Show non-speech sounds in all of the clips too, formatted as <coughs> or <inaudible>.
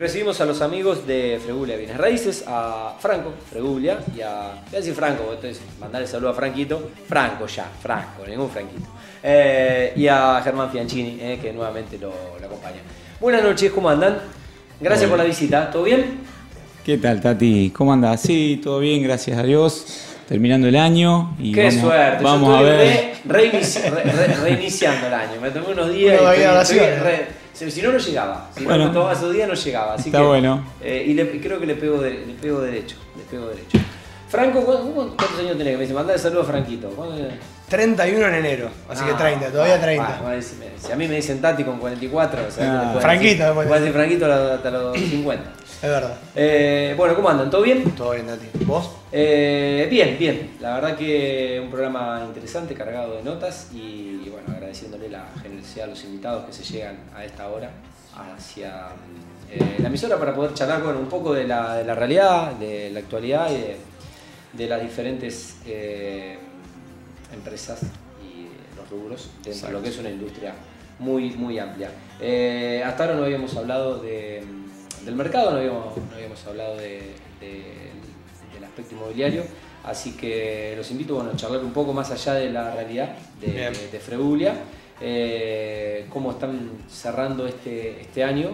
Recibimos a los amigos de Fregulia Bienes Raíces, a Franco Fregulia y a. Voy a decir Franco, entonces mandarle saludo a Franquito. Franco ya, Franco, ningún Franquito. Eh, y a Germán Fiancini, eh, que nuevamente lo, lo, acompaña. Buenas noches, ¿cómo andan? Gracias por la visita, ¿todo bien? ¿Qué tal, Tati? ¿Cómo andas? Sí, todo bien, gracias a Dios. Terminando el año y Qué vamos, suerte, vamos yo a ver. re- reinici- re- re- reiniciando el año. Me tomé unos días Una y estoy- estoy si, no, no llegaba. Si Bueno. no tomaba esos días, no llegaba. Así Está que, bueno. eh, y le- creo que le pego, de- le pego derecho. Le pego derecho. Franco, ¿cu- cu- ¿cuántos años tenés? Me dice, mandale saludo a Franquito. ¿Cuántos- 31 en enero, así que Ah, 30, todavía ah, 30. ah, si, me- si a mí me dicen Tati con 44, o sea, Ah. que Franquito, decir- después. decir Franquito hasta los 50. Es verdad. Eh, bueno, ¿cómo andan? ¿Todo bien? Todo bien, Nati. ¿Vos? Eh, bien, bien. La verdad que un programa interesante, cargado de notas y, y bueno, agradeciéndole la generosidad a los invitados que se llegan a esta hora hacia eh, la emisora para poder charlar bueno, un poco de la, de la realidad, de la actualidad y de, de las diferentes eh, empresas y los rubros dentro de lo que es una industria muy, muy amplia. Eh, hasta ahora no habíamos hablado de, del mercado, no habíamos, no habíamos hablado de- de- del aspecto inmobiliario, así que los invito bueno, a charlar un poco más allá de la realidad de, de, de Fregulia, eh, cómo están cerrando este, este año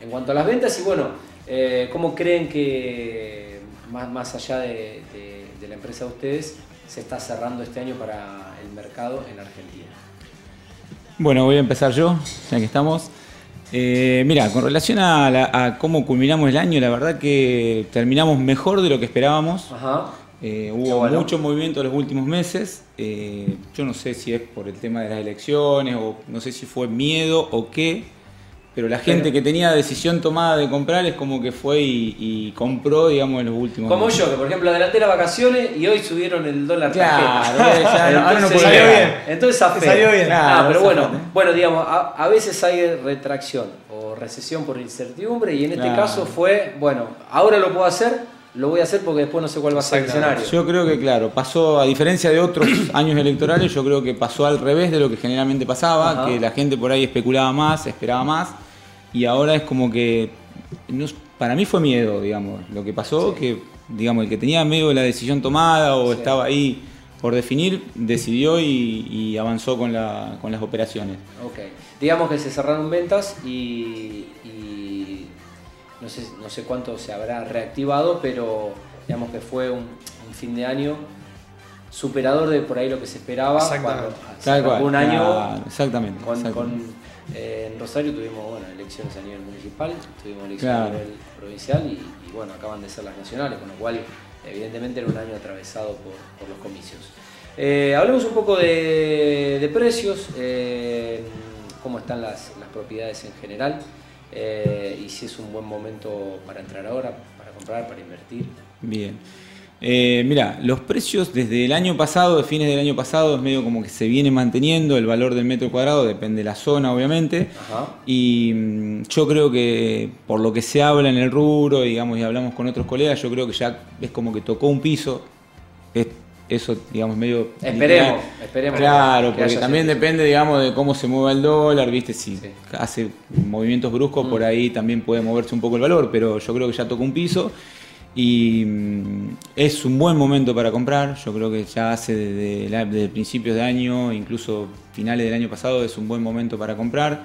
en cuanto a las ventas y bueno, eh, cómo creen que más, más allá de, de- de la empresa de ustedes se está cerrando este año para el mercado en Argentina. Bueno, voy a empezar yo, ya que estamos. Eh, mira, con relación a, la- a cómo culminamos el año, la verdad que terminamos mejor de lo que esperábamos. Ajá. Eh, hubo bueno. mucho movimiento en los últimos meses. Eh, yo no sé si es por el tema de las elecciones o no sé si fue miedo o qué, pero la gente Pero- que tenía decisión tomada de comprar es como que fue y, y compró, digamos, en los últimos Como meses. yo, que por ejemplo adelanté las vacaciones y hoy subieron el dólar Claro, tarjeta. ya no- ahora no <laughs> puedo Salió bien. Entonces zafé. Te salió bien. Ah, Claro, pero bueno, bueno, digamos, a, a veces hay retracción o recesión por incertidumbre y en este Claro. caso fue, bueno, ahora lo puedo hacer, lo voy a hacer porque después no sé cuál va a ser el escenario. Yo creo que, claro, pasó, a diferencia de otros <coughs> años electorales, yo creo que pasó al revés de lo que generalmente pasaba, Ajá. que la gente por ahí especulaba más, esperaba más, y ahora es como que, no- para mí fue miedo, digamos, lo que pasó, Sí. que, digamos, el que tenía medio la decisión tomada o Sí. estaba ahí por definir, decidió y, y avanzó con, la- con las operaciones. Ok. Digamos que se cerraron ventas y, y no, sé, no sé cuánto se habrá reactivado, pero digamos que fue un, un fin de año superador de por ahí lo que se esperaba. Exactamente. Cuando un año exactamente. con, exactamente. con, eh, en Rosario tuvimos bueno, elecciones a nivel municipal, tuvimos elecciones Claro. a nivel provincial y, y, bueno, acaban de ser las nacionales, con lo cual evidentemente era un año atravesado por, por los comicios. Eh, hablemos un poco de, de precios, eh, cómo están las, las propiedades en general eh, y si es un buen momento para entrar ahora, para comprar, para invertir. Bien. Eh, mira, los precios desde el año pasado, de fines del año pasado, es medio como que se viene manteniendo el valor del metro cuadrado, depende de la zona, obviamente. Ajá. Y mm, yo creo que por lo que se habla en el rubro, digamos, y hablamos con otros colegas, yo creo que ya es como que tocó un piso. Es- eso, digamos, medio. Esperemos, esperemos. Claro, que porque también depende, digamos, de cómo se mueva el dólar, ¿viste? Si Sí. hace movimientos bruscos, Mm. por ahí también puede moverse un poco el valor, pero yo creo que ya tocó un piso y mm, es un buen momento para comprar. Yo creo que ya hace desde, la- desde principios de año, incluso finales del año pasado, es un buen momento para comprar.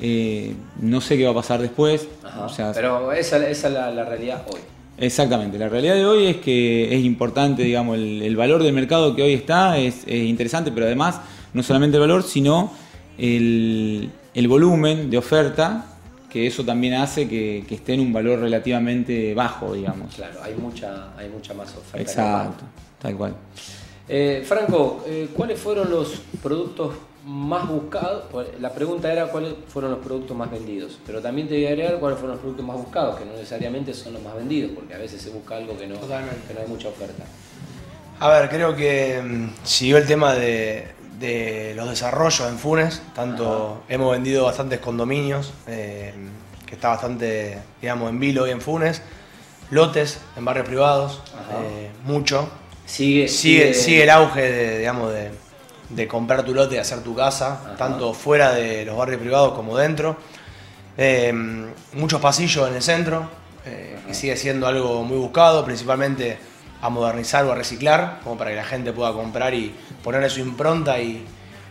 Eh, no sé qué va a pasar después. Ajá. o sea, Pero esa, esa es la, la realidad hoy. Exactamente, la realidad de hoy es que es importante, digamos, el, el valor del mercado que hoy está es, es interesante, pero además no solamente el valor, sino el, el volumen de oferta, que eso también hace que, que esté en un valor relativamente bajo, digamos. Claro, hay mucha, hay mucha más oferta. Exacto, tal cual. Eh, Franco, eh, ¿cuáles fueron los productos más buscados? La pregunta era cuáles fueron los productos más vendidos, pero también te voy a agregar cuáles fueron los productos más buscados, que no necesariamente son los más vendidos, porque a veces se busca algo que no, que no hay mucha oferta. A ver, creo que mm, siguió el tema de, de los desarrollos en Funes. Tanto hemos vendido bastantes condominios, eh, que está bastante, digamos, en vilo hoy en Funes. Lotes en barrios privados, eh, mucho. Sigue, Sigue, sigue el auge de, digamos, de, de comprar tu lote y hacer tu casa, Ajá. tanto fuera de los barrios privados como dentro. Eh, muchos pasillos en el centro, eh, que sigue siendo algo muy buscado, principalmente a modernizar o a reciclar, como para que la gente pueda comprar y ponerle su impronta y,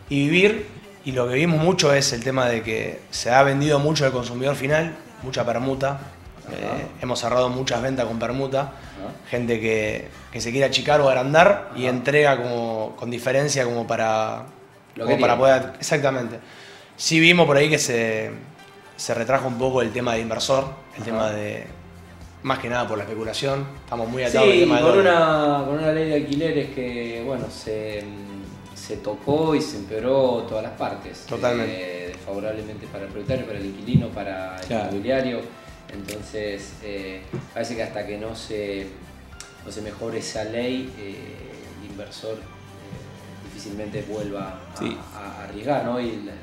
y vivir. Y lo que vimos mucho es el tema de que se ha vendido mucho al consumidor final, mucha permuta. Eh, hemos cerrado muchas ventas con permuta. Gente que, que se quiere achicar o agrandar y entrega como, con diferencia como para, Lo como que para poder... Exactamente. Sí vimos por ahí que se, se retrajo un poco el tema del inversor, el Ajá. tema de... Más que nada por la especulación. Estamos muy atados al Sí, tema del con una, con una ley de alquileres que, bueno, se, se tocó y se empeoró todas las partes. Totalmente. Eh, desfavorablemente para el propietario, para el inquilino, para el Claro. inmobiliario. Entonces, eh, parece que hasta que no se, no se mejore esa ley, eh, el inversor eh, difícilmente vuelva a, Sí. a arriesgar, ¿no? Y la,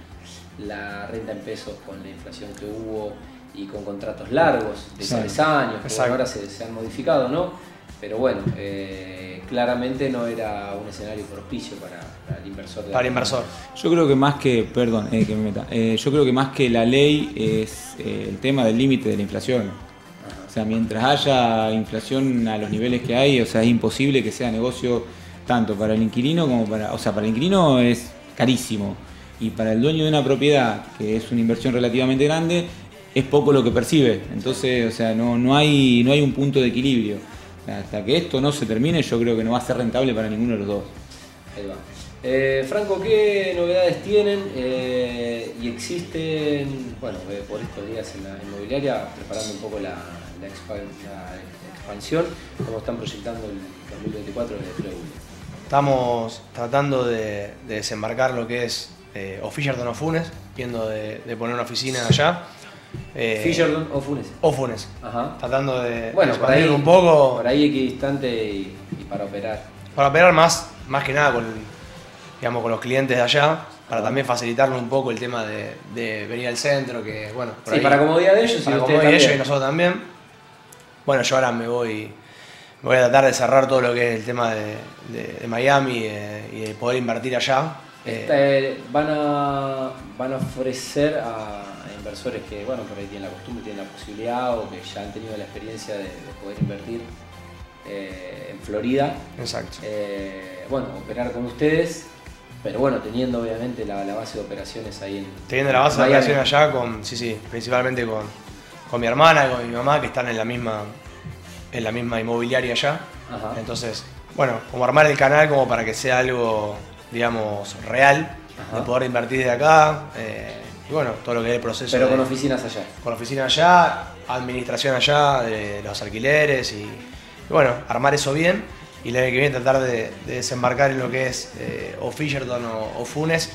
la renta en pesos con la inflación que hubo y con contratos largos de tres años, que ahora se, se han modificado, ¿no? Pero bueno, eh, claramente no era un escenario propicio para, para el inversor. de Para el inversor. Yo creo que más que, perdón, eh, que me meta, Eh, yo creo que más que la ley es eh, el tema del límite de la inflación. Ajá. O sea, mientras haya inflación a los niveles que hay, o sea, es imposible que sea negocio tanto para el inquilino como para, o sea, para el inquilino es carísimo y para el dueño de una propiedad que es una inversión relativamente grande es poco lo que percibe. Entonces, o sea, no, no hay no hay un punto de equilibrio. Hasta que esto no se termine, yo creo que no va a ser rentable para ninguno de los dos. Ahí va. Eh, Franco, ¿qué novedades tienen? Eh, y existen, bueno, eh, por estos días en la inmobiliaria, preparando un poco la, la expa- la expansión, ¿cómo están proyectando el 2024 desde Fleury? Estamos tratando de, de desembarcar lo que es eh, o Fisherton o Funes, viendo de, de poner una oficina allá. Eh, Fisherton o Funes. o Funes. Ajá. Tratando de Bueno, por ahí, un poco por ahí equidistante y, y para operar. para operar más, más que nada con, digamos, con los clientes de allá, para Ah. también facilitarle un poco el tema de, de venir al centro, que bueno, por Sí, ahí- para comodidad de ellos y para comodidad de ellos y nosotros también. Bueno, yo ahora me voy, voy a tratar de cerrar todo lo que es el tema de, de- de Miami eh, y de poder invertir allá. Eh, Este, van, a, van a ofrecer a inversores que, bueno, por ahí tienen la costumbre, tienen la posibilidad o que ya han tenido la experiencia de, de poder invertir eh, en Florida. exacto. Eh, bueno, operar con ustedes, pero bueno, teniendo obviamente la, la base de operaciones ahí en Teniendo la base de operaciones allá con, sí, sí, principalmente con, con mi hermana y con mi mamá que están en la misma, en la misma inmobiliaria allá. Ajá. Entonces, bueno, como armar el canal como para que sea algo, digamos, real, Ajá. de poder invertir de acá. eh, y bueno, todo lo que es el proceso. Pero de- con oficinas allá. con oficina allá, administración allá, de los alquileres y, y bueno, armar eso bien y el año que viene tratar de, de desembarcar en lo que es eh, o Fisherton o, o Funes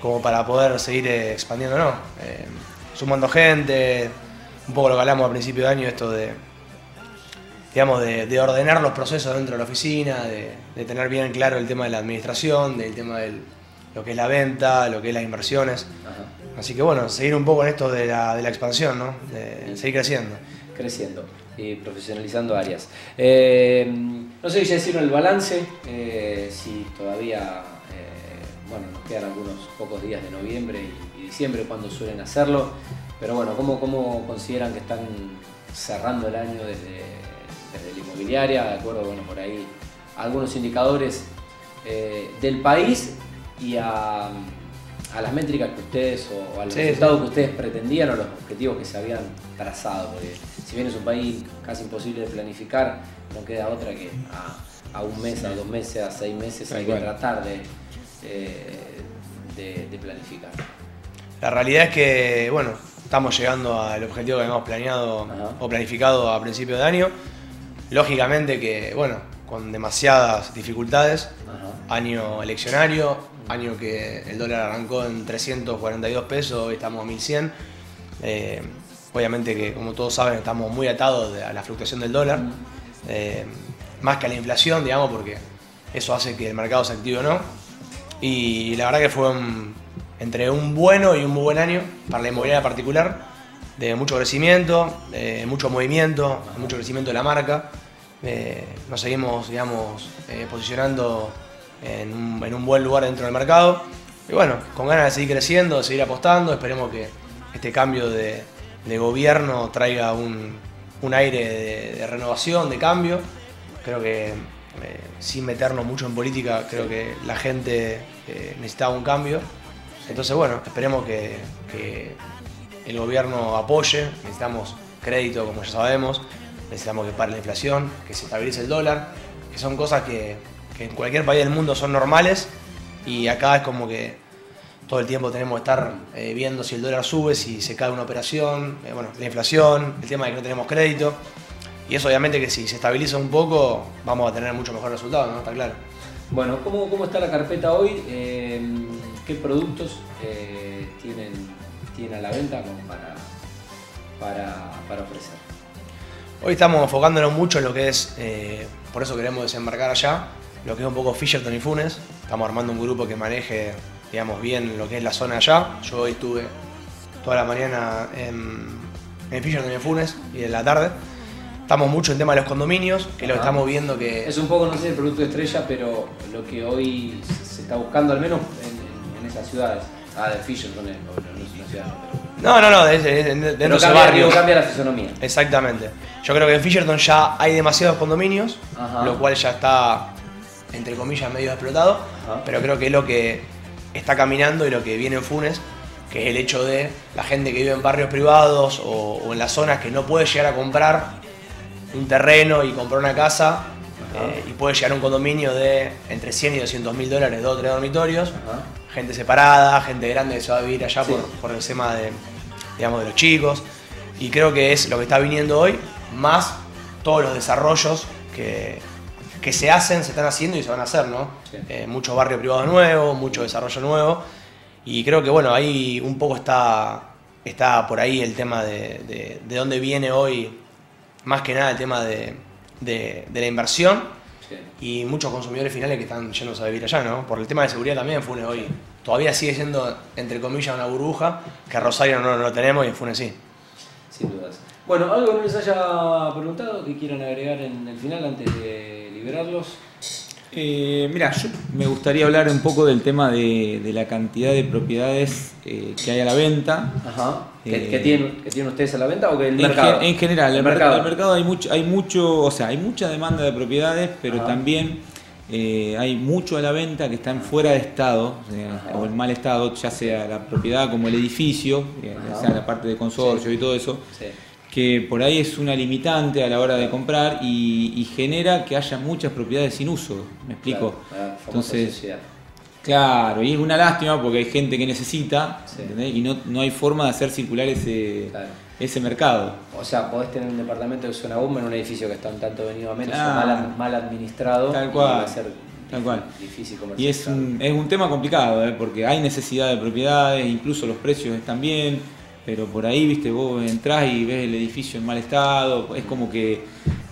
como para poder seguir eh, expandiéndonos, eh, sumando gente, un poco lo que hablamos a principio de año, esto de, digamos, de, de ordenar los procesos dentro de la oficina, de, de tener bien claro el tema de la administración, del tema de lo que es la venta, lo que es las inversiones. Ajá. Así que bueno, seguir un poco en esto de la, de la expansión, ¿no? De seguir creciendo. creciendo y profesionalizando áreas. Eh, no sé si ya hicieron el balance, eh, si todavía, eh, bueno, nos quedan algunos pocos días de noviembre y, y diciembre cuando suelen hacerlo, pero bueno, ¿cómo, ¿cómo consideran que están cerrando el año desde, desde la inmobiliaria? De acuerdo, bueno, por ahí algunos indicadores del país y a, a las métricas que ustedes o, o a los Sí, resultados sí. que ustedes pretendían o los objetivos que se habían trazado. Porque si bien es un país casi imposible de planificar, no queda otra que a, a un mes, a dos meses, a seis meses Tal hay que tratar de, eh, de, de planificar. La realidad es que, bueno, estamos llegando al objetivo que habíamos planeado Ajá. o planificado a principio de año. Lógicamente que, bueno, con demasiadas dificultades, Ajá. año eleccionario, año que el dólar arrancó en 342 pesos, hoy estamos a 1100. Eh, obviamente que, como todos saben, estamos muy atados a la fluctuación del dólar, eh, más que a la inflación, digamos, porque eso hace que el mercado se active o no. Y la verdad que fue entre un bueno y un muy buen año para la inmobiliaria particular, de mucho crecimiento, de mucho movimiento, mucho crecimiento de la marca. Eh, nos seguimos, digamos, eh, posicionando en un, en un buen lugar dentro del mercado. Y bueno, con ganas de seguir creciendo, de seguir apostando, esperemos que este cambio de, gobierno traiga un, un aire de, renovación, de cambio. Creo que eh, sin meternos mucho en política, creo que la gente eh, necesitaba un cambio. Entonces, bueno, esperemos que, que el gobierno apoye, necesitamos crédito, como ya sabemos, necesitamos que pare la inflación, que se estabilice el dólar, que son cosas que, que en cualquier país del mundo son normales y acá es como que todo el tiempo tenemos que estar eh, viendo si el dólar sube, si se cae una operación, eh, bueno, la inflación, el tema de que no tenemos crédito. Y eso obviamente que si se estabiliza un poco vamos a tener mucho mejor resultado, ¿no? Está claro. Bueno, ¿cómo, cómo está la carpeta hoy? Eh, ¿Qué productos tienen, tienen a la venta como para, para, para, ofrecer? Hoy estamos enfocándonos mucho en lo que es, por eso queremos desembarcar allá, lo que es un poco Fisherton y Funes. Estamos armando un grupo que maneje digamos, bien lo que es la zona allá. Yo hoy estuve toda la mañana en, en Fisherton y Funes y en la tarde. Estamos mucho en tema de los condominios, que lo estamos viendo que... Es un poco, no sé, el producto estrella, pero lo que hoy se está buscando, al menos en, esas ciudades. Ah, de Fisherton no, es una ciudad, No, no, no, dentro de ese barrio. cambia la fisonomía. Exactamente. Yo creo que en Fisherton ya hay demasiados condominios, lo cual ya está, entre comillas, medio explotado. Pero creo que es lo que está caminando y lo que viene en Funes, que es el hecho de la gente que vive en barrios privados o, en las zonas que no puede llegar a comprar un terreno y comprar una casa eh, y puede llegar a un condominio de entre 100 y 200 mil dólares, dos o tres dormitorios, gente separada, gente grande que se va a vivir allá por, por, el tema de, digamos, de los chicos. Y creo que es lo que está viniendo hoy, más todos los desarrollos que, que se hacen, se están haciendo y se van a hacer, ¿no? Eh, mucho barrio privado nuevo, mucho desarrollo nuevo. Y creo que, bueno, ahí un poco está, está por ahí el tema de, de, dónde viene hoy, más que nada el tema de, de la inversión. Y muchos consumidores finales que están yéndose a vivir allá, ¿no? Por el tema de seguridad también, Funes hoy todavía sigue siendo, entre comillas, una burbuja, que a Rosario no, lo tenemos y en Funes sí. Bueno, algo que no les haya preguntado que quieran agregar en el final antes de liberarlos? Eh, mira, yo me gustaría hablar un poco del tema de, la cantidad de propiedades eh, que hay a la venta. Ajá. ¿Que, eh, tienen, ustedes a la venta o que el en mercado? en general, el, mercado. el mercado hay mucho, hay mucho, o sea, hay mucha demanda de propiedades, pero también hay mucho a la venta que están fuera de estado o en mal estado, ya sea la propiedad como el edificio, ya sea la parte de consorcio y todo eso. Sí que por ahí es una limitante a la hora de comprar y, genera que haya muchas propiedades sin uso. ¿Me explico? Entonces, claro, y es una lástima porque hay gente que necesita y no, no, hay forma de hacer circular ese, ese mercado. O sea, podés tener un departamento de zona bomba en un edificio que está un tanto venido a menos o mal, administrado. Tal cual. Tal cual. Y es un, es un tema complicado, ¿eh? porque hay necesidad de propiedades, incluso los precios están bien pero por ahí, viste, vos entrás y ves el edificio en mal estado, es como que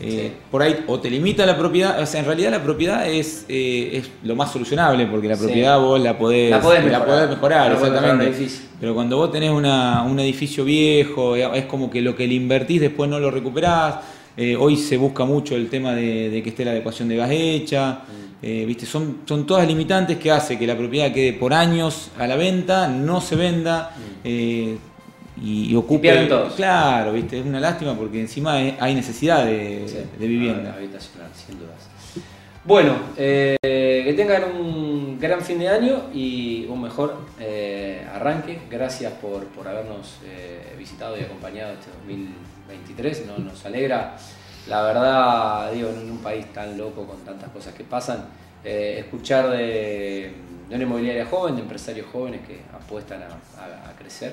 eh, por ahí o te limita la propiedad, o sea, en realidad la propiedad es, eh, es lo más solucionable, porque la propiedad vos la podés, la podés mejorar, exactamente. pero cuando vos tenés una, un edificio viejo, es como que lo que le invertís después no lo recuperás. Eh, hoy se busca mucho el tema de, que esté la adecuación de gas hecha. Mm. ¿viste? Son, son todas limitantes que hace que la propiedad quede por años a la venta, no se venda. Mm y, ocupe. Claro, viste, es una lástima porque encima hay necesidad de, vivienda. habitacional, sin dudas. Bueno, eh, que tengan un gran fin de año y un mejor eh, arranque. Gracias por, por habernos eh, visitado y acompañado este 2023. ¿no? Nos alegra, la verdad, digo, en un país tan loco con tantas cosas que pasan, escuchar de, una inmobiliaria joven, de empresarios jóvenes que apuestan a crecer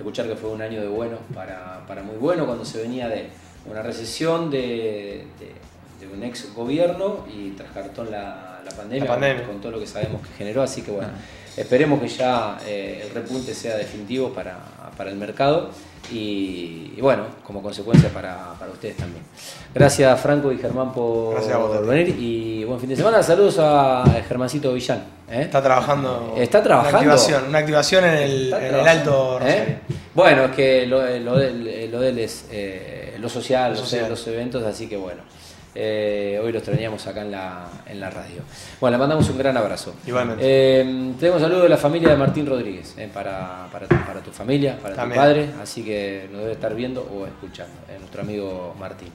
escuchar que fue un año de bueno para, para muy bueno cuando se venía de una recesión de, de, un ex gobierno y tras cartón la, la, pandemia, Con, todo lo que sabemos que generó, así que bueno, ah. esperemos que ya eh, el repunte sea definitivo para, para el mercado y, bueno, como consecuencia para, para, ustedes también. Gracias Franco y Germán por, venir y buen fin de semana. Saludos a Germancito Villán. ¿eh? Está trabajando. Está trabajando. Una activación, una activación en, el, en el, alto. ¿Eh? Bueno, es que lo, lo, de, él es eh, lo social, los, los eventos, así que bueno. Eh, hoy los extrañamos acá en la, en la radio. Bueno, le mandamos un gran abrazo. Igualmente. Eh, tenemos saludo de la familia de Martín Rodríguez, eh, para, para, tu, para tu familia, para También. tu padre, así que nos debe estar viendo o escuchando, eh, nuestro amigo Martín.